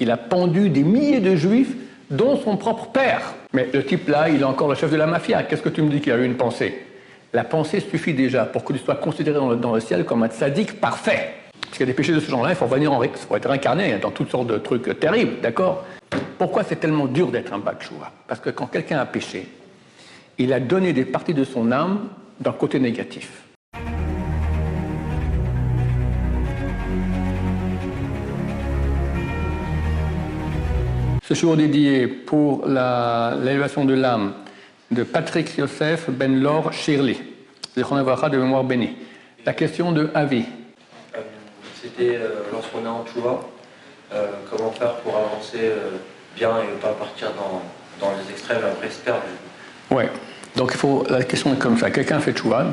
Il a pendu des milliers de juifs, dont son propre père. Mais le type là, il est encore le chef de la mafia. Qu'est-ce que tu me dis qu'il a eu une pensée? La pensée suffit déjà pour que tu sois considéré dans le, ciel comme un sadique parfait. Parce qu'il y a des péchés de ce genre-là, il faut, venir en, faut être incarné dans toutes sortes de trucs terribles, d'accord? Pourquoi c'est tellement dur d'être un Batchoua Parce que quand quelqu'un a péché, il a donné des parties de son âme d'un côté négatif. Ce jour dédié pour l'élévation de l'âme de Patrick Yosef Ben Lor Shirley, de mémoire bénie. La question de Avi. Euh, c'était euh, lorsqu'on est en Tchouva, euh, comment faire pour avancer bien et ne pas partir dans, les extrêmes après se perdre. Ouais. Donc il faut, la question est comme ça. Quelqu'un fait Tchouva,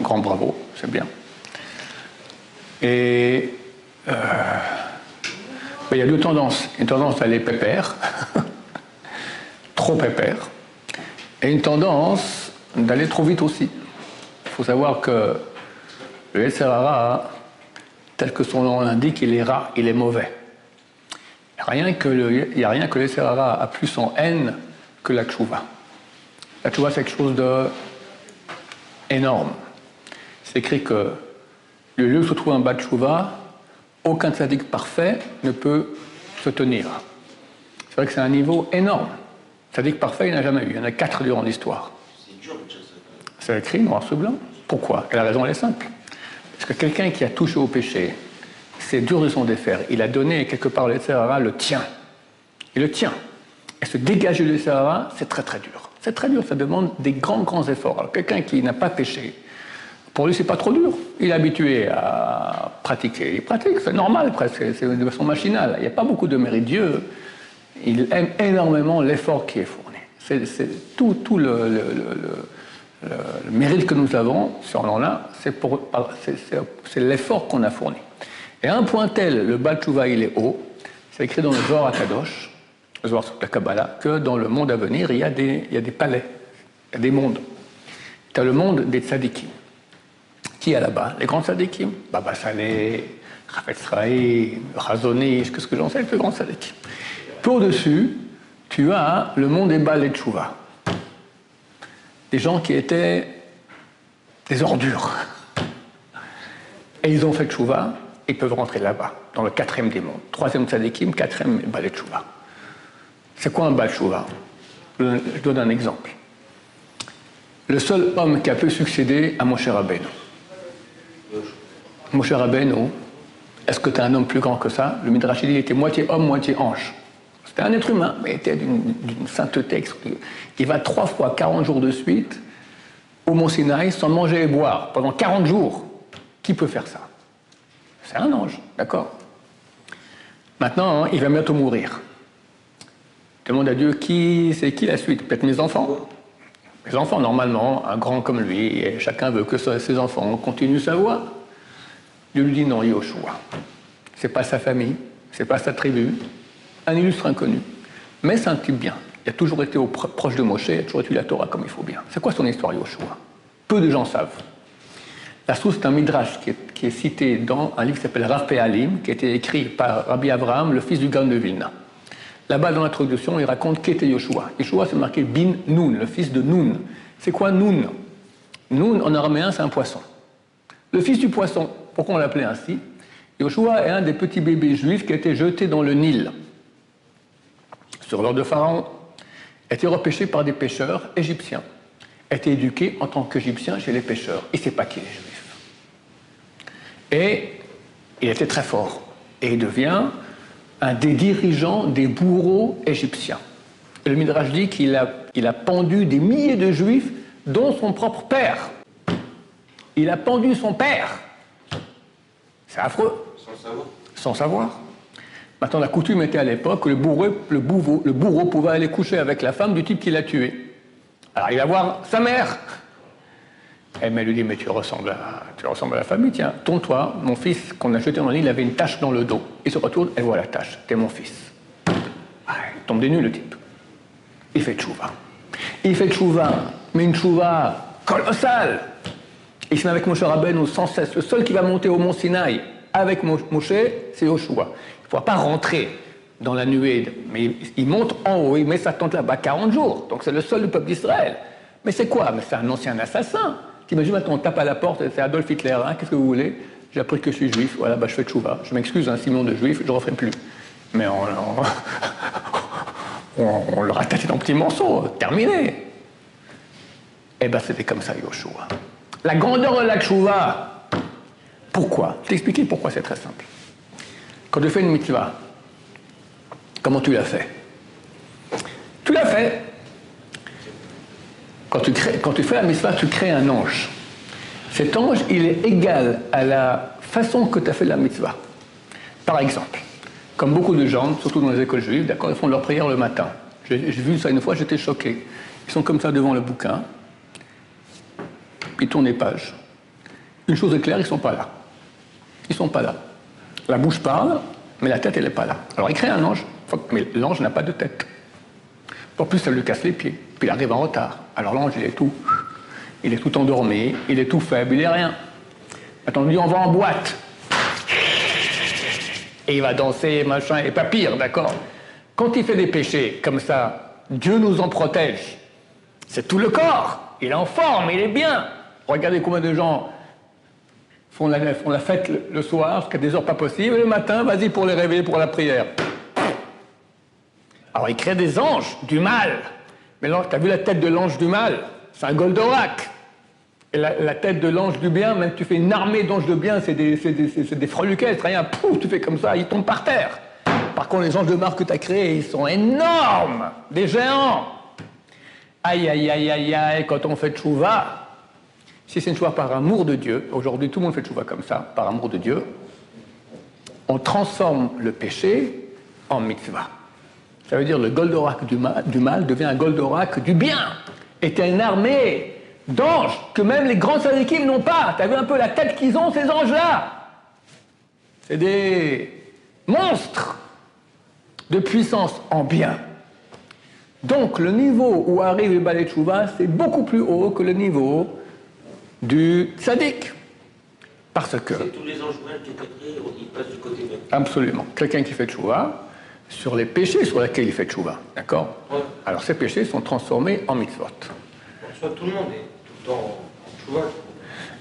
grand bravo, c'est bien. Et il y a deux tendances. Une tendance à aller pépère, trop pépère, et une tendance d'aller trop vite aussi. Il faut savoir que le SRA, tel que son nom l'indique, il est rare, il est mauvais. Rien il n'y a rien que le SRA a plus en haine que la tchouva. La tchouva, c'est quelque chose de énorme. C'est écrit que le lieu où se trouve un bas de tchouva, aucun sadique parfait ne peut se tenir. C'est vrai que c'est un niveau énorme. Sadique parfait, il n'y en a jamais eu. Il y en a quatre durant l'histoire. C'est écrit noir sur blanc. Pourquoi? Et la raison, elle est simple. Parce que quelqu'un qui a touché au péché, c'est dur de s'en défaire. Il a donné quelque part le Sahara le tien. Il le tient. Et se dégager du Sahara, c'est très très dur. C'est très dur, ça demande des grands grands efforts. Alors quelqu'un qui n'a pas péché, pour lui, c'est pas trop dur. Il est habitué à pratiquer. Il pratique, c'est normal presque, c'est de façon machinale. Il n'y a pas beaucoup de mérite. Dieu, il aime énormément l'effort qui est fourni. C'est tout, le, mérite que nous avons sur là c'est l'effort qu'on a fourni. Et à un point tel, le Balchouva, il est haut, c'est écrit dans le Zohar Akadosh, le Zohar sur la Kabbalah, que dans le monde à venir, il y a des, il y a des palais, il y a des mondes. Tu as le monde des tzadikim. Qui est là-bas Les grands sadikim Baba Saleh, Rafet Sraï, Razonish, qu'est-ce que j'en sais, les plus grands sadikim. Puis au-dessus, tu as le monde des Bal et Tchouva. Des gens qui étaient des ordures. Et ils ont fait Tchouva, ils peuvent rentrer là-bas, dans le quatrième des mondes. Troisième Sadikim, quatrième Bal et Tchouva. C'est quoi un Bal Tchouva? Je donne un exemple. Le seul homme qui a pu succéder à Moshe Rabbeinu, Moshe Rabbeinu, est-ce que tu es un homme plus grand que ça? Le Midrash était moitié homme, moitié ange. C'était un être humain, mais il était d'une sainteté. Il va trois fois 40 jours de suite au Mont Sinaï sans manger et boire pendant 40 jours. Qui peut faire ça? C'est un ange, d'accord Maintenant, il va bientôt mourir. Demande à Dieu qui c'est qui la suite? Peut-être mes enfants. Mes enfants, normalement, un grand comme lui, chacun veut que ses enfants continuent sa voie. Dieu lui dit non, Yoshua. C'est pas sa famille, c'est pas sa tribu, un illustre inconnu. Mais c'est un type bien. Il a toujours été au proche de Moshe, il a toujours étudié la Torah comme il faut bien. C'est quoi son histoire, Yoshua? Peu de gens savent. La source est un midrash qui est, cité dans un livre qui s'appelle Rav Alim, qui a été écrit par Rabbi Abraham, le fils du Gan de Vilna. Là-bas, dans l'introduction, il raconte qui était Yoshua. Yoshua, c'est marqué Bin Nun, le fils de Nun. C'est quoi Nun? Nun, en araméen, c'est un poisson. Le fils du poisson, pourquoi on l'appelait ainsi? Yoshua est un des petits bébés juifs qui a été jeté dans le Nil. Sur l'ordre de Pharaon, a été repêché par des pêcheurs égyptiens, a été éduqué en tant qu'égyptien chez les pêcheurs. Il ne sait pas qui est juif. Et il était très fort. Et il devient un des dirigeants des bourreaux égyptiens. le Midrash dit qu'il a, il a pendu des milliers de juifs, dont son propre père. Il a pendu son père. C'est affreux. Sans savoir. Sans savoir. Maintenant, la coutume était à l'époque que le bourreau, le, le bourreau pouvait aller coucher avec la femme du type qui l'a tué. Alors il va voir sa mère. Elle lui dit, mais tu ressembles à, tu ressembles à la famille, tiens, tourne-toi, mon fils qu'on a jeté dans l'île, il avait une tache dans le dos. Il se retourne, elle voit la tache, t'es mon fils. Ah, il tombe des nues le type. Il fait tchouva. Il fait tchouva, mais une tchouva colossale. Met avec Moshe Rabbeinu sans cesse. Le seul qui va monter au mont Sinaï avec Moshe, c'est Yoshua. Il ne pourra pas rentrer dans la nuée, mais il monte en haut, il met sa tente là-bas 40 jours. Donc c'est le seul du peuple d'Israël. Mais c'est quoi? Mais c'est un ancien assassin. T'imagines maintenant, on tape à la porte, c'est Adolf Hitler, hein, qu'est-ce que vous voulez? J'ai appris que je suis juif, voilà, bah, je fais tchouva. Je m'excuse, un hein, Simon de juif, je ne referai plus. Mais on, leur a tâté dans petits morceaux, terminé. Eh bien, c'était comme ça, Yoshua. La grandeur de la tchouva, pourquoi? T'expliquer pourquoi c'est très simple. Quand tu fais une mitzvah, comment tu l'as fait Tu l'as fait quand tu, crées, quand tu fais la mitzvah, tu crées un ange. Cet ange, il est égal à la façon que tu as fait la mitzvah. Par exemple, comme beaucoup de gens, surtout dans les écoles juives, d'accord, ils font leur prière le matin. J'ai vu ça une fois, j'étais choqué. Ils sont comme ça devant le bouquin, ils tournent les pages. Une chose est claire, ils ne sont pas là. Ils ne sont pas là. La bouche parle, mais la tête, elle n'est pas là. Alors il crée un ange, mais l'ange n'a pas de tête. En plus, ça lui casse les pieds. Puis il arrive en retard. Alors l'ange, il est tout. Il est tout endormi, il est tout faible, il est rien. Attends, on dit on va en boîte. Et il va danser, machin, et pas pire, d'accord? Quand il fait des péchés comme ça, Dieu nous en protège. C'est tout le corps. Il est en forme, il est bien. Regardez combien de gens font la, fête le, soir, jusqu'à des heures pas possibles, et le matin, vas-y pour les réveiller pour la prière. Alors il crée des anges, du mal. Mais tu as vu la tête de l'ange du mal? C'est un Goldorak. Et la, tête de l'ange du bien, même tu fais une armée d'anges de bien, c'est des, des, des rien, pouf, tu fais comme ça, ils tombent par terre. Par contre, les anges de marque que tu as créés, ils sont énormes, des géants. Aïe, aïe, aïe, aïe, aïe, quand on fait tchouva, si c'est une tchouva par amour de Dieu, aujourd'hui tout le monde fait tchouva comme ça, par amour de Dieu, on transforme le péché en mitzvah. Ça veut dire le Goldorak du mal, devient un Goldorak du bien. Était une armée d'anges que même les grands sadikim n'ont pas. Tu as vu un peu la tête qu'ils ont, ces anges-là? C'est des monstres de puissance en bien. Donc le niveau où arrive le Balai c'est beaucoup plus haut que le niveau du tzaddik. Parce que. C'est tous les anges qui étaient créés, ils passent du côté même. Absolument. Quelqu'un qui fait tchouva, sur les péchés sur lesquels il fait tchouva. D'accord? Alors ces péchés sont transformés en mitzvot. Soit tout le monde est tout le temps en tchouva.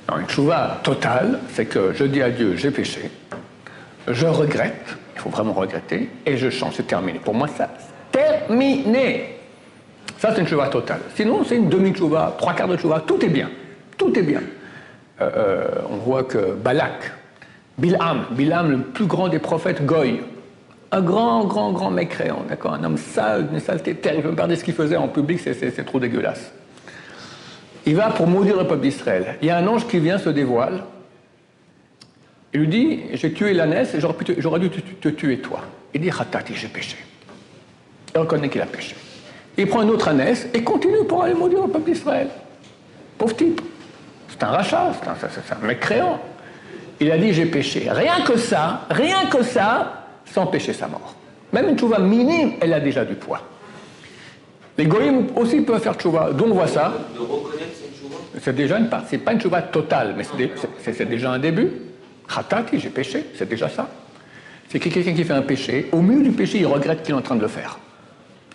Non, une tchouva totale, c'est que je dis à Dieu, j'ai péché, je regrette, il faut vraiment regretter, et je change, c'est terminé. Pour moi, ça, terminé. Ça, c'est une tchouva totale. Sinon, c'est une demi-tchouva, trois quarts de tchouva, tout est bien. Tout est bien. Euh, euh, on voit que Balak, Bilham, Bilham, le plus grand des prophètes Goy, un grand, grand, grand mécréant, d'accord Un homme sale, une saleté terrible. Regardez ce qu'il faisait en public, c'est trop dégueulasse. Il va pour maudire le peuple d'Israël. Il y a un ange qui vient, se dévoile. Il lui dit J'ai tué l'ânesse j'aurais dû te, tuer toi. Il dit Ratati, j'ai péché. Il reconnaît qu'il a péché. Il prend une autre ânesse et continue pour aller maudire le peuple d'Israël. Pauvre type. C'est un rachat, c'est un, un mécréant. Il a dit J'ai péché. Rien que ça, rien que ça, sans pécher sa mort. Même une tchouva minime, elle a déjà du poids. Les goyim aussi peuvent faire tchouva. Donc on voit ça? C'est déjà une part. C'est pas une tchouva totale, mais c'est déjà un début. Khatati, j'ai péché, c'est déjà ça. C'est quelqu'un qui fait un péché. Au milieu du péché, il regrette qu'il est en train de le faire.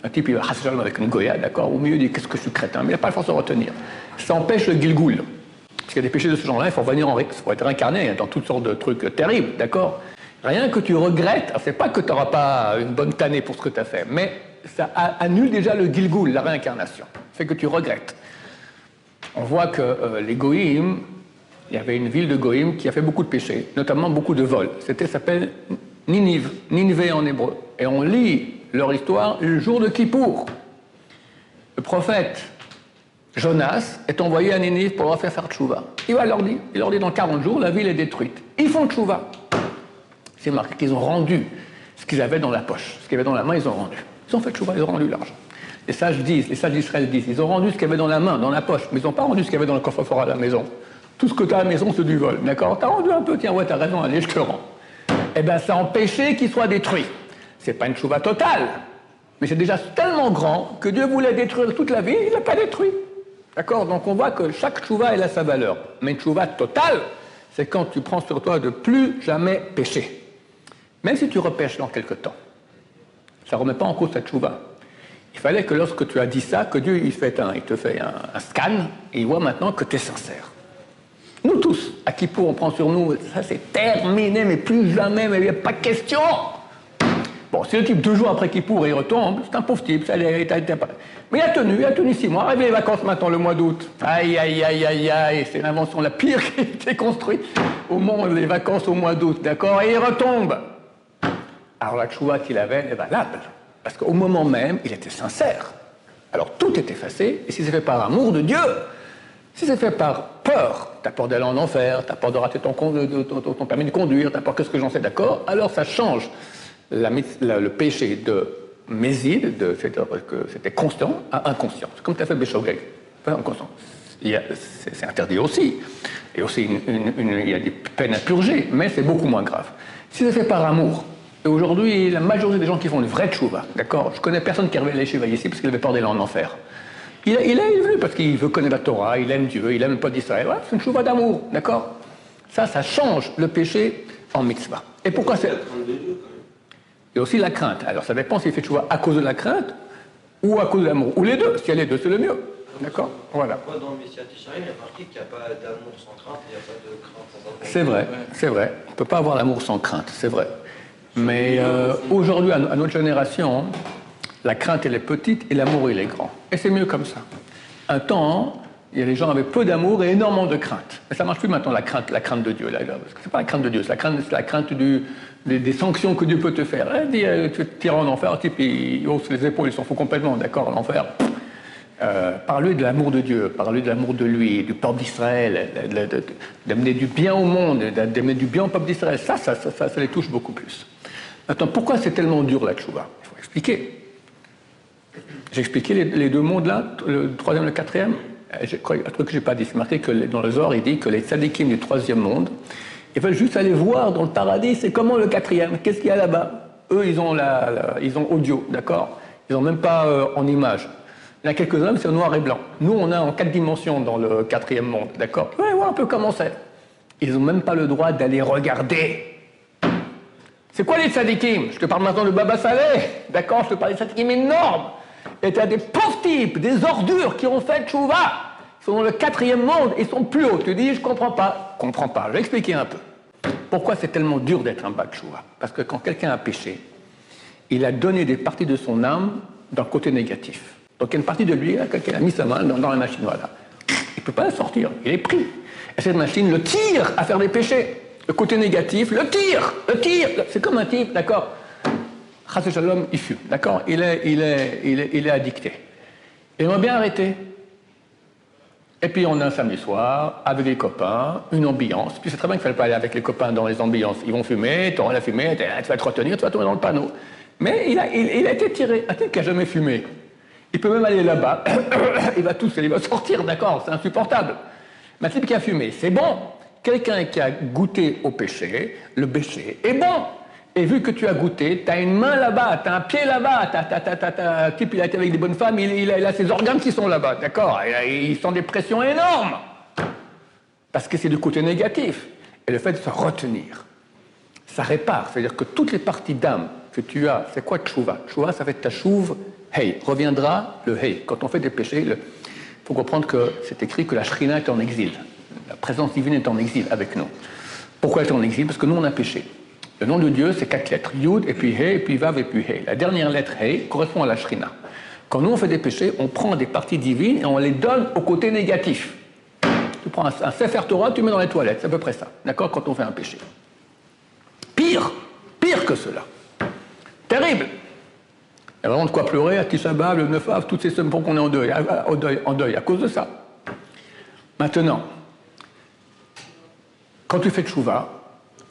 Un type, il va avec une goya, d'accord? Au milieu, il dit Qu'est-ce que je suis crétin Mais il n'a pas la force de retenir. Ça empêche le gilgoul. Parce qu'il y a des péchés de ce genre-là, il faut revenir en, il faut être incarné dans toutes sortes de trucs terribles, d'accord? Rien que tu regrettes, c'est pas que tu n'auras pas une bonne tannée pour ce que tu as fait, mais ça annule déjà le Gilgul, la réincarnation. C'est que tu regrettes. On voit que euh, les Goïm, il y avait une ville de Goïm qui a fait beaucoup de péchés, notamment beaucoup de vols. C'était s'appelle Ninive, Ninive en hébreu. Et on lit leur histoire le jour de Kippour. Le prophète Jonas est envoyé à Ninive pour leur faire faire tchouva. Il va leur dire, il leur dit dans 40 jours, la ville est détruite. Ils font tchouva c'est marqué qu'ils ont rendu ce qu'ils avaient dans la poche. Ce qu'ils avaient dans la main, ils ont rendu. Ils ont fait chouva, ils ont rendu l'argent. Les sages disent, les sages d'Israël disent, ils ont rendu ce qu'ils avaient dans la main, dans la poche, mais ils n'ont pas rendu ce qu'il y avait dans le coffre-fort à la maison. Tout ce que tu as à la maison, c'est du vol. D'accord? T'as rendu un peu, tiens, ouais, t'as raison, allez, je te rends. Eh bien, ça a empêché qu'il soit détruit. C'est pas une chouva totale, mais c'est déjà tellement grand que Dieu voulait détruire toute la ville, il l'a pas détruit. D'accord Donc on voit que chaque chouva, elle a sa valeur. Mais une chouva totale, c'est quand tu prends sur toi de plus jamais pécher. Même si tu repêches dans quelque temps, Ça ne remet pas en cause ta tchouva. Il fallait que lorsque tu as dit ça, que Dieu il, te fait un, scan et il voit maintenant que tu es sincère. Nous tous, à Kippour, on prend sur nous, ça c'est terminé, mais plus jamais, mais il n'y a pas de question. Bon, si le type deux jours après Kippour il retombe, c'est un pauvre type, ça, Mais il a tenu, il a tenu six mois. Arrivé les vacances maintenant, le mois d'août. Aïe, aïe, aïe, aïe, aïe, c'est l'invention la pire qui a été construite au monde, les vacances au mois d'août, d'accord? Et il retombe. Alors la choua qu'il avait est valable. Parce qu'au moment même, il était sincère. Alors tout est effacé, et si c'est fait par amour de Dieu, si c'est fait par peur, t'as peur d'aller en enfer, t'as peur de rater ton, ton, permis de conduire, t'as peur que ce que j'en sais, d'accord Alors ça change le péché de méside, c'était constant, à inconscient. Comme tu as fait Béchogeg, inconscient. C'est interdit aussi. Et aussi, il y a des peines à purger, mais c'est beaucoup moins grave. Si c'est fait par amour, et aujourd'hui, la majorité des gens qui font une vraie tchouva, d'accord Je connais personne qui est arrivé à ici parce qu'il avait peur d'aller en enfer. Il, il est venu parce qu'il veut connaître la Torah, il aime Dieu, il aime pas d'Israël. c'est une tchouva d'amour, d'accord? Ça, ça change le péché en mitzvah. Et pourquoi c'est. Il y a aussi la crainte. Alors ça dépend s'il fait tchouva à cause de la crainte ou à cause de l'amour. Ou les deux. Si y a les deux, c'est le mieux. D'accord Voilà. Dans le Messie il y a marqué qu'il n'y a pas d'amour sans crainte, il n'y a pas de crainte sans amour. C'est vrai, c'est vrai. On ne peut pas avoir l'amour sans crainte, c'est vrai. Mais euh, aujourd'hui, à, notre génération, la crainte, elle est petite et l'amour, il est grand. Et c'est mieux comme ça. Un temps, il y a les gens avaient peu d'amour et énormément de crainte. Mais ça marche plus maintenant, la crainte, la crainte de Dieu. Là, parce que c'est pas la crainte de Dieu, c'est la crainte, la crainte du, des, sanctions que Dieu peut te faire. Eh, euh, tu tires en enfer, type, il hausse les épaules, il s'en fout complètement, d'accord, l'enfer. Euh, parler de l'amour de Dieu, parler de l'amour de lui, du peuple d'Israël, d'amener du bien au monde, d'amener du bien au peuple d'Israël, ça ça, ça, ça, les touche beaucoup plus. Attends, pourquoi c'est tellement dur la tchouva Il faut expliquer. J'ai expliqué les, deux mondes là, le troisième et le quatrième. Euh, un truc que j'ai pas dit, c'est marqué que dans le Zohar, il dit que les tzadikim du troisième monde, ils veulent juste aller voir dans le paradis, c'est comment le quatrième, qu'est-ce qu'il y a là-bas Eux, ils ont, la, ils ont audio, d'accord Ils n'ont même pas euh, en image. Il y en a quelques-uns, c'est en noir et blanc. Nous, on a en quatre dimensions dans le quatrième monde, d'accord Ouais, ouais, un peu comment c'est. Ils n'ont même pas le droit d'aller regarder c'est quoi les tzadikim? Je te parle maintenant de Baba Saleh, d'accord Je te parle des tzadikim énormes. Et tu as des pauvres types, des ordures qui ont fait tchouva. Ils sont dans le quatrième monde, ils sont plus hauts. Tu dis, je comprends pas. Comprends pas. Je vais expliquer un peu. Pourquoi c'est tellement dur d'être un bas tchouva Parce que quand quelqu'un a péché, il a donné des parties de son âme d'un côté négatif. Donc il y a une partie de lui, quelqu'un a mis sa main dans, la machine, voilà. Il ne peut pas la sortir, il est pris. Et cette machine le tire à faire des péchés le côté négatif, le tir, le tir, c'est comme un type, d'accord? Shalom, il fume, d'accord? Il est, il, est, il, est, il est addicté. Il aimerait bien arrêter. Et puis on a un samedi soir, avec les copains, une ambiance. Puis c'est très bien qu'il ne fallait pas aller avec les copains dans les ambiances. Ils vont fumer, tu auras la fumée, tu vas te retenir, tu vas tomber dans le panneau. Mais il a, a été tiré. Un type qui n'a jamais fumé. Il peut même aller là-bas, il va tousser, il va sortir, d'accord, c'est insupportable. Mais un type qui a fumé, c'est bon quelqu'un qui a goûté au péché, le péché est bon. Et vu que tu as goûté, tu as une main là-bas, tu as un pied là-bas, un type il a été avec des bonnes femmes, il, a, ses organes qui sont là-bas, d'accord? Ils sont des pressions énormes. Parce que c'est du côté négatif. Et le fait de se retenir, ça répare. C'est-à-dire que toutes les parties d'âme que tu as, c'est quoi tchouva Tchouva, ça fait ta chouve, hey. Reviendra le hey. Quand on fait des péchés, il faut comprendre que c'est écrit que la shrina est en exil la présence divine est en exil avec nous. Pourquoi elle est en exil? Parce que nous, on a péché. Le nom de Dieu, c'est quatre lettres. Yud, et puis He, et puis Vav, et puis He. La dernière lettre He correspond à la Shrina. Quand nous, on fait des péchés, on prend des parties divines et on les donne au côté négatif. Tu prends un, Sefer Torah, tu mets dans les toilettes. C'est à peu près ça. D'accord Quand on fait un péché. Pire, pire que cela. Terrible. Il y a vraiment de quoi pleurer à Tisha le 9 Av, toutes ces semaines pour qu'on est en deuil, en deuil, en deuil, à cause de ça. Maintenant, quand tu fais tchouva,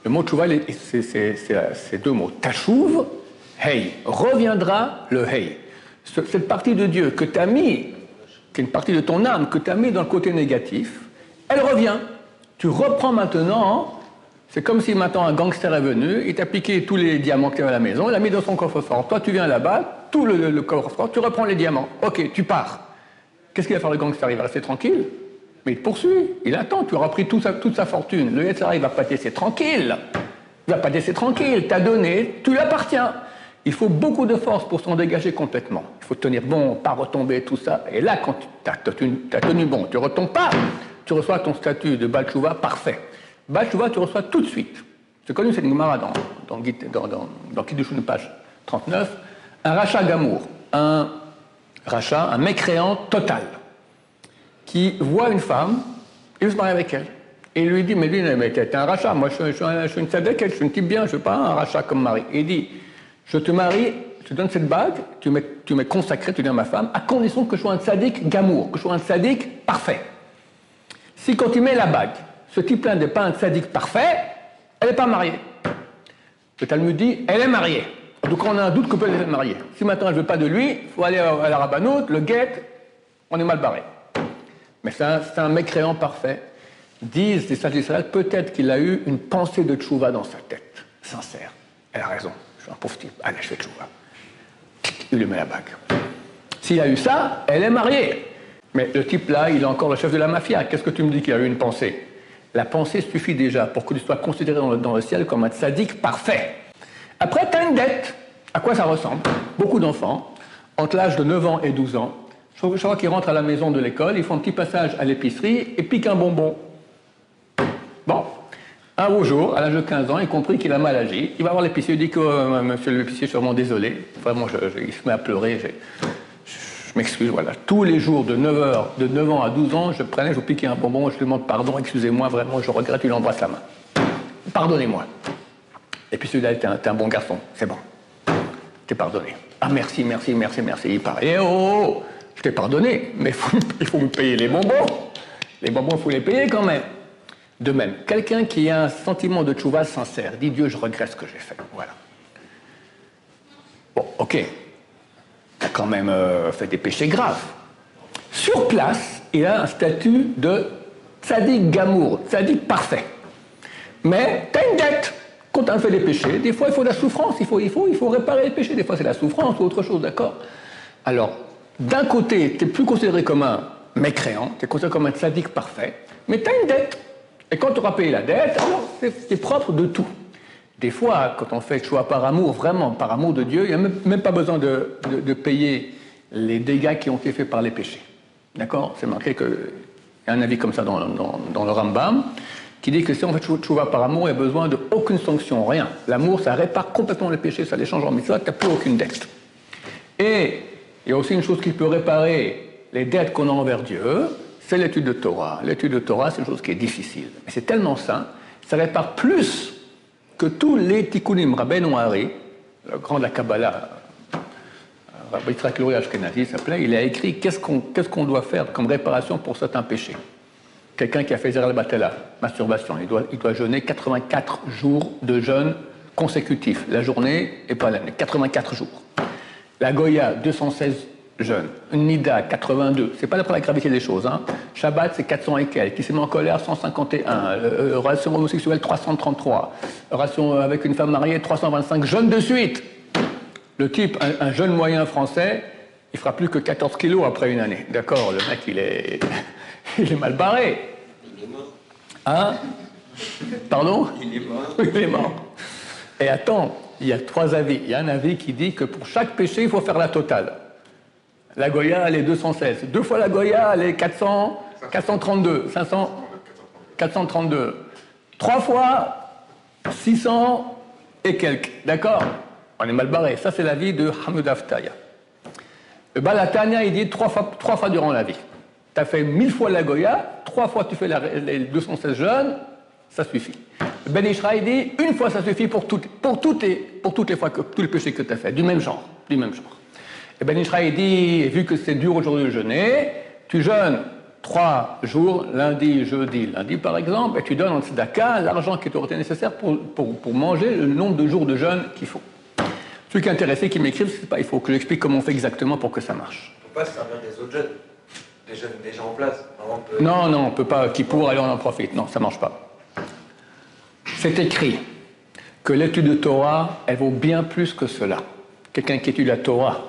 le mot tchouva, c'est deux mots. Tachouv, hey. Reviendra le hey. Cette partie de Dieu que tu as mis, qui est une partie de ton âme, que tu as mis dans le côté négatif, elle revient. Tu reprends maintenant. C'est comme si maintenant un gangster est venu, il t'a piqué tous les diamants que tu à la maison, il l'a mis dans son coffre-fort. Toi, tu viens là-bas, tout le, le coffre-fort, tu reprends les diamants. Ok, tu pars. Qu'est-ce qu'il va faire le gangster? Il va rester tranquille? Mais il poursuit, il attend, tu auras pris toute sa, fortune. Le Yetzara, il va pas te laisser tranquille. Il va pas te laisser tranquille. T'as donné, tu lui appartiens. il faut beaucoup de force pour s'en dégager complètement. Il faut tenir bon, pas retomber, tout ça. Et là, quand tu as, tenu bon, tu ne retombes pas, tu reçois ton statut de Balchouva parfait. Balchouva, tu reçois tout de suite. C'est connu cette Gemara dans, dans, dans, dans, dans page 39. Un rachat d'amour, un rachat, un mécréant total, qui voit une femme veut se marier avec elle. Et il lui dit, mais lui, mais t'es un rachat, moi je, suis une sadek, je suis une type bien, je ne veux pas un rachat comme mari. il dit, je te marie, je te donne cette bague, tu m'es, consacré, tu deviens ma femme, à condition que je sois un sadique gamour, que je sois un sadique parfait. Si quand tu mets la bague, ce type-là n'est pas un sadique parfait, elle n'est pas mariée. Le Talmud dit, elle est mariée. Donc on a un doute que peut être mariée. Si maintenant je ne veux pas de lui, il faut aller à la rabbanoute, le guette, on est mal barré. Mais c'est un, mécréant parfait. Disent les sages d'Israël, peut-être qu'il a eu une pensée de tchouva dans sa tête, sincère. Elle a raison un pauvre type, allez, je fais choua. Il lui met la bague. S'il a eu ça, elle est mariée. Mais le type là, il est encore le chef de la mafia. Qu'est-ce que tu me dis qu'il a eu une pensée? La pensée suffit déjà pour que tu sois considéré dans le, ciel comme un sadique parfait. Après, tu as une dette. À quoi ça ressemble? Beaucoup d'enfants, entre l'âge de 9 ans et 12 ans, je crois qu'ils rentrent à la maison de l'école, ils font un petit passage à l'épicerie et piquent un bonbon. Bon, un beau jour, à l'âge de 15 ans, il compris qu'il a mal agi. Il va voir l'épicier, il dit que euh, monsieur l'épicier, je suis vraiment désolé. Vraiment, il se met à pleurer. Je, m'excuse, voilà. Tous les jours, de 9, heures, de 9 ans à 12 ans, je prenais, je piquais un bonbon, je lui demande pardon, excusez-moi, vraiment, je regrette, il embrasse la main. Pardonnez-moi. Et puis celui-là, t'es un, un, bon garçon, c'est bon. T'es pardonné. Ah merci, merci, merci, merci. Il parle. Eh oh, oh, oh, je t'ai pardonné, mais il faut me payer les bonbons. Les bonbons, il faut les payer quand même. De même, quelqu'un qui a un sentiment de tchouva sincère, dit Dieu, je regrette ce que j'ai fait. Voilà. Bon, ok. Tu as quand même euh, fait des péchés graves. Sur place, il a un statut de tzaddik gamour, tzaddik parfait. Mais tu as une dette. Quand tu as fait des péchés, des fois il faut de la souffrance, il faut, il faut, il faut réparer les péchés. Des fois c'est la souffrance ou autre chose, d'accord? Alors, d'un côté, tu n'es plus considéré comme un mécréant, tu es considéré comme un tzaddik parfait, mais tu as une dette. Et quand tu auras payé la dette, alors c'est propre de tout. Des fois, quand on fait le choix par amour, vraiment par amour de Dieu, il n'y a même, pas besoin de, payer les dégâts qui ont été faits par les péchés. D'accord? C'est marqué qu'il y a un avis comme ça dans, le Rambam qui dit que si on fait choix par amour, il n'y a besoin de aucune sanction, rien. L'amour, ça répare complètement les péchés, ça les change en mitzvah, tu n'as plus aucune dette. Et il y a aussi une chose qui peut réparer les dettes qu'on a envers Dieu, c'est l'étude de Torah. L'étude de Torah, c'est une chose qui est difficile. Mais c'est tellement sain, ça répare plus que tous les tikkunim. Rabben Hari, le grand de la Kabbalah, Rabbi Yitzhak Ashkenazi s'appelait, il a écrit qu'est-ce qu'on doit faire comme réparation pour certains péchés? Quelqu'un qui a fait Zerel Batela, masturbation, il doit, il doit jeûner 84 jours de jeûne consécutifs, la journée et pas l'année, 84 jours. La Goya, 216 jeune. Nida, 82. C'est pas pour la gravité des choses. Hein. Shabbat, c'est 400 et quelques. Qui s'est mis en colère, 151. Euh, euh, relation homosexuelle, 333. Relation avec une femme mariée, 325. Jeune de suite. Le type, un, jeune moyen français, il fera plus que 14 kilos après une année. D'accord, le mec, il est, il est mal barré. Il est mort. Hein? Pardon? Il est mort. Il est mort. Et attends, il y a trois avis. Il y a un avis qui dit que pour chaque péché, il faut faire la totale. La Goya, elle est 216. Deux fois la Goya, elle est 400, 432. 500, 432. Trois fois 600 et quelques. D'accord? On est mal barré. Ça, c'est la vie de Hamoud Aftaya. Balatania, il dit trois fois, trois fois durant la vie. Tu as fait mille fois la Goya, trois fois tu fais les 216 jeunes, ça suffit. Ben Ishraï dit une fois ça suffit pour, toutes, pour, toutes, les, pour toutes les fois que tous les péchés que tu as fait, du même genre, du même genre. Et Ben Israël dit, vu que c'est dur aujourd'hui de jeûner, tu jeûnes trois jours, lundi, jeudi, lundi par exemple, et tu donnes en tzedaka l'argent qui t'aurait été nécessaire pour, pour, manger le nombre de jours de jeûne qu'il faut. Ceux qui est intéressé, qui m'écrivent, c'est pas, il faut que j'explique comment on fait exactement pour que ça marche. On peut pas se servir des autres jeûnes, des jeûnes déjà en place. Non, non, on peut pas, qui pour aller on en profite. Non, ça marche pas. C'est écrit que l'étude de Torah, elle vaut bien plus que cela. Quelqu'un qui étudie la Torah,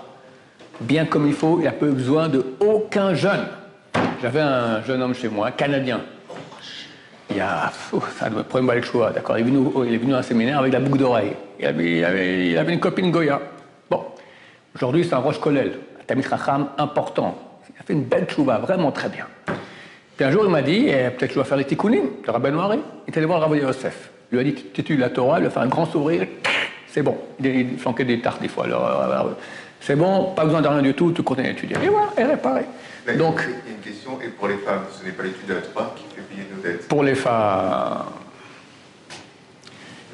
bien comme il faut, il n'a pas besoin de aucun jeune. J'avais un jeune homme chez moi, canadien. Il a un problème avec le choix, d'accord. Il, il est venu à un séminaire avec la boucle d'oreille. Il avait, une copine Goya. Aujourd'hui, c'est un Roche Kolel, un Tamit Racham important. Il a fait une belle chouva, vraiment très bien. Puis un jour, il m'a dit, eh, peut-être que je dois faire les tikkunim, le rabbin Noiré. Il est allé voir le rabbin Yosef. Lui a dit, tu étudies la Torah, il a fait un grand sourire, c'est bon. Il flanquait des tartes des fois. Alors, euh, c'est bon, pas besoin de rien du tout, tu continues à étudier. Et voilà, elle est pareil. Donc, il y a une question, et pour les femmes, ce n'est pas l'étude de la Torah qui fait payer nos dettes Pour les femmes,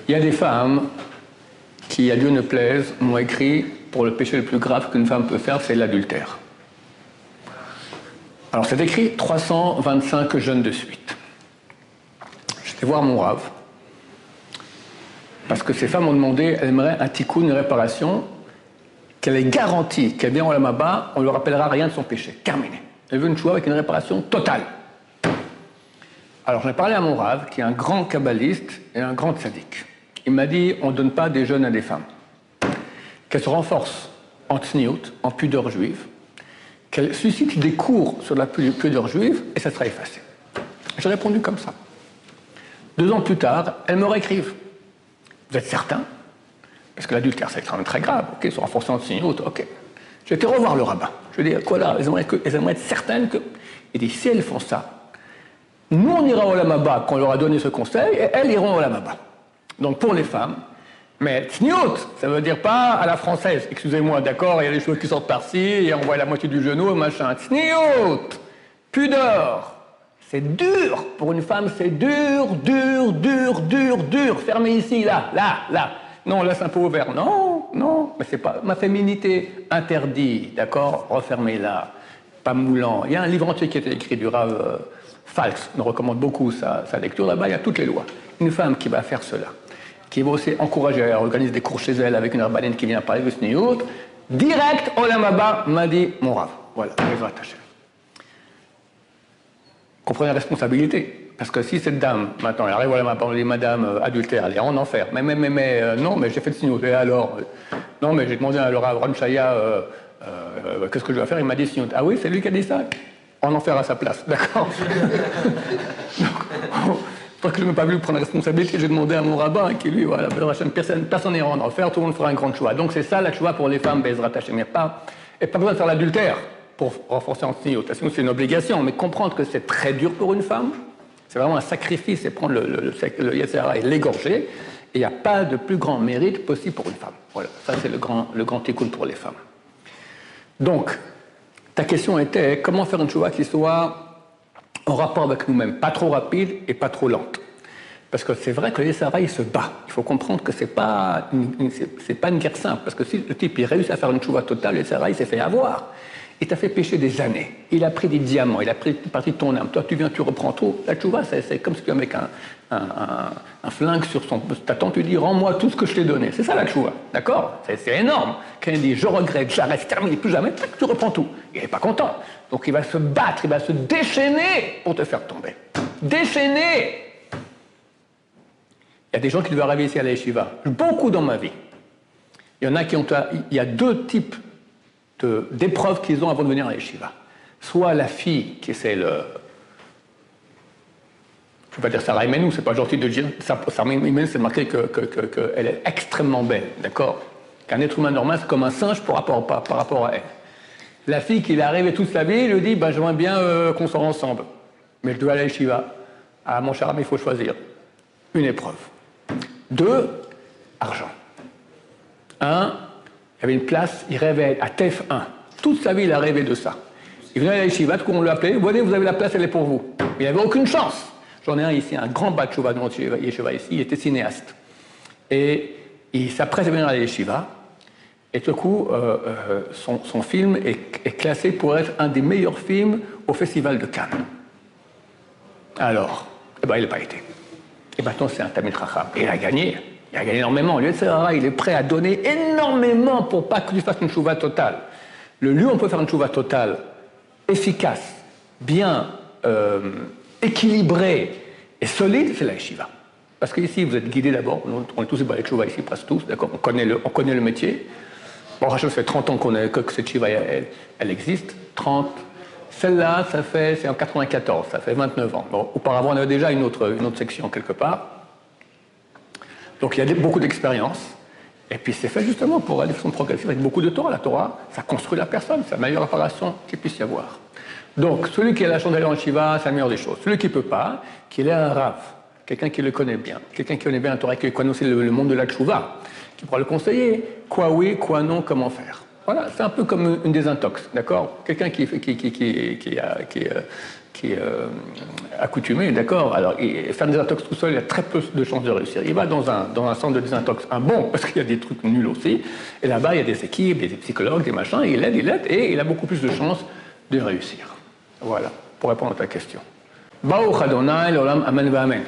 il y a des femmes qui, à Dieu ne plaise, m'ont écrit pour le péché le plus grave qu'une femme peut faire, c'est l'adultère. Alors c'est écrit 325 jeunes de suite. J'étais voir mon rave. Parce que ces femmes ont demandé, elles aimeraient un tikkun, une réparation, qu'elle est garantie qu'elle vient au Lamaba, on ne leur rappellera rien de son péché. Terminé. Elle veut une choix avec une réparation totale. Alors j'en ai parlé à mon rave, qui est un grand kabbaliste et un grand sadique. Il m'a dit, on ne donne pas des jeunes à des femmes. Qu'elles se renforcent en tsniout, en pudeur juive, qu'elle suscite des cours sur la pudeur juive et ça sera effacé. J'ai répondu comme ça. Deux ans plus tard, elle me réécrivent. Vous êtes certain? Parce que l'adultère, c'est quand même très grave. Ok, se renforcer en signe ok. Été revoir le rabbin. Je lui ai dit, quoi là? Elles aimeraient, être certaines que. Il dit, si elles font ça, nous on ira au Lamaba quand on leur a donné ce conseil et elles iront au Lamaba. Donc pour les femmes, mais tsniout, ça veut dire pas à la française. Excusez-moi, d'accord, il y a des choses qui sortent par-ci, et on voit la moitié du genou, machin. Tsniout, pudeur. C'est dur. Pour une femme, c'est dur, dur, dur, dur, dur. Fermez ici, là, là, là. Non, laisse un peu ouvert. Non, non, mais c'est pas ma féminité. Interdit, d'accord? Refermez là. Pas moulant. Il y a un livre entier qui a été écrit du Rav euh, Falks, on recommande beaucoup sa, lecture. Là-bas, il y a toutes les lois. Une femme qui va faire cela, qui va aussi encourager, elle organise des cours chez elle avec une rabbinine qui vient parler de Sniout. Direct, Olamaba m'a dit mon rave. Voilà, les Comprenez la responsabilité. Parce que si cette dame, maintenant, elle arrive à la dit madame euh, adultère, elle est en enfer. Mais, mais, mais, mais euh, non, mais j'ai fait le signe. Et alors euh, Non, mais j'ai demandé à Laura Ron Chaya, qu'est-ce que je dois faire Il m'a dit signe. Ah oui, c'est lui qui a dit ça En enfer à sa place, d'accord que je n'ai pas voulu prendre la responsabilité, j'ai demandé à mon rabbin qui lui, voilà, personne, n'est en enfer, tout le monde fera un grand choix. Donc c'est ça la choix pour les femmes, Bezrat Hashem. Pas, et pas besoin de faire l'adultère pour renforcer en signe. c'est une obligation, mais comprendre que c'est très dur pour une femme, c'est vraiment un sacrifice, c'est prendre le, le, et l'égorger, et il n'y a pas de plus grand mérite possible pour une femme. Voilà, ça c'est le grand, le pour les femmes. Donc, ta question était comment faire une choix qui soit en rapport avec nous-mêmes, pas trop rapide et pas trop lente? Parce que c'est vrai que le il se bat. Il faut comprendre que pas c'est pas une guerre simple. Parce que si le type il réussit à faire une chouva totale, le il s'est fait avoir. Il t'a fait pécher des années. Il a pris des diamants, il a pris une partie de ton âme. Toi, tu viens, tu reprends tout. La chouva, c'est comme si tu avec un, un, flingue sur son. T'attends, tu dis, rends-moi tout ce que je t'ai donné. C'est ça la chouva. D'accord? C'est énorme. Quand il dit, je regrette, j'arrête, terminé, plus jamais, tu reprends tout. Il n'est pas content. Donc il va se battre, il va se déchaîner pour te faire tomber. Déchaîner Il y a des gens qui doivent arriver ici à la yeshiva. Beaucoup dans ma vie. Il y en a qui ont. Il y a deux types d'épreuves qu'ils ont avant de venir à yeshiva. Soit la fille qui c'est le. Je ne vais pas dire Sarah Imenou, c'est pas gentil de dire. Sarah Imenou, c'est marqué qu'elle que, est extrêmement belle, d'accord? Qu'un être humain normal, c'est comme un singe par rapport, à elle. La fille qui est arrivée toute sa vie lui dit bah, J'aimerais bien euh, qu'on soit ensemble. Mais je dois aller à Shiva. Ah, mon cher ami, il faut choisir. Une épreuve. Deux, argent. Un, il avait une place, il rêvait à TEF 1. Toute sa vie, il a rêvé de ça. Il venait à Yeshiva, tout on l'a appelé Voyez, vous avez la place, elle est pour vous. Mais il n'avait aucune chance. J'en ai un ici, un grand Batchouva dans Yeshiva ici, il était cinéaste. Et il s'apprête à venir à Yeshiva. Et tout coup, euh, euh, son, film est, classé pour être un des meilleurs films au Festival de Cannes. Alors, eh ben, il n'a pas été. Et maintenant, c'est un Tamil Chacham. Et il a gagné. Il a gagné énormément. Le il est prêt à donner énormément pour pas que tu fasses une chouva totale. Le lieu où on peut faire une chouva totale, efficace, bien euh, équilibrée et solide, c'est la yeshiva. Parce qu'ici, vous êtes guidés d'abord. On est tous des chouva ici, presque tous, d'accord on, connaît le, métier. Bon, ça fait 30 ans qu'on que cette Shiva, elle, existe. 30. Celle-là, ça fait, c'est en 94, ça fait 29 ans. Bon, auparavant, on avait déjà une autre section quelque part. Donc il y a beaucoup d'expérience. Et puis c'est fait justement pour aller de façon progressive avec beaucoup de Torah. La Torah, ça construit la personne, c'est la meilleure qu'il puisse y avoir. Donc celui qui a la chance d'aller en Shiva, c'est la meilleure des choses. Celui qui ne peut pas, qu'il ait un Rav, quelqu'un qui le connaît bien, quelqu'un qui connaît bien la Torah, qui connaît aussi le, monde de la Tshuva, qui pourra le conseiller, quoi oui, quoi non, comment faire. Voilà, c'est un peu comme une désintox, d'accord? Quelqu'un qui, qui, qui, qui, a, qui, euh, accoutumé, d'accord Alors, faire des désintox tout seul, il a très peu de chances de réussir. Il va dans un, centre de désintox, un bon, parce qu'il y a des trucs nuls aussi, et là-bas, il y a des équipes, des psychologues, des machins, et il aide, il aide, et il a beaucoup plus de chances de réussir. Voilà, pour répondre à ta question. Baruch Adonai, l'olam, amen, amen.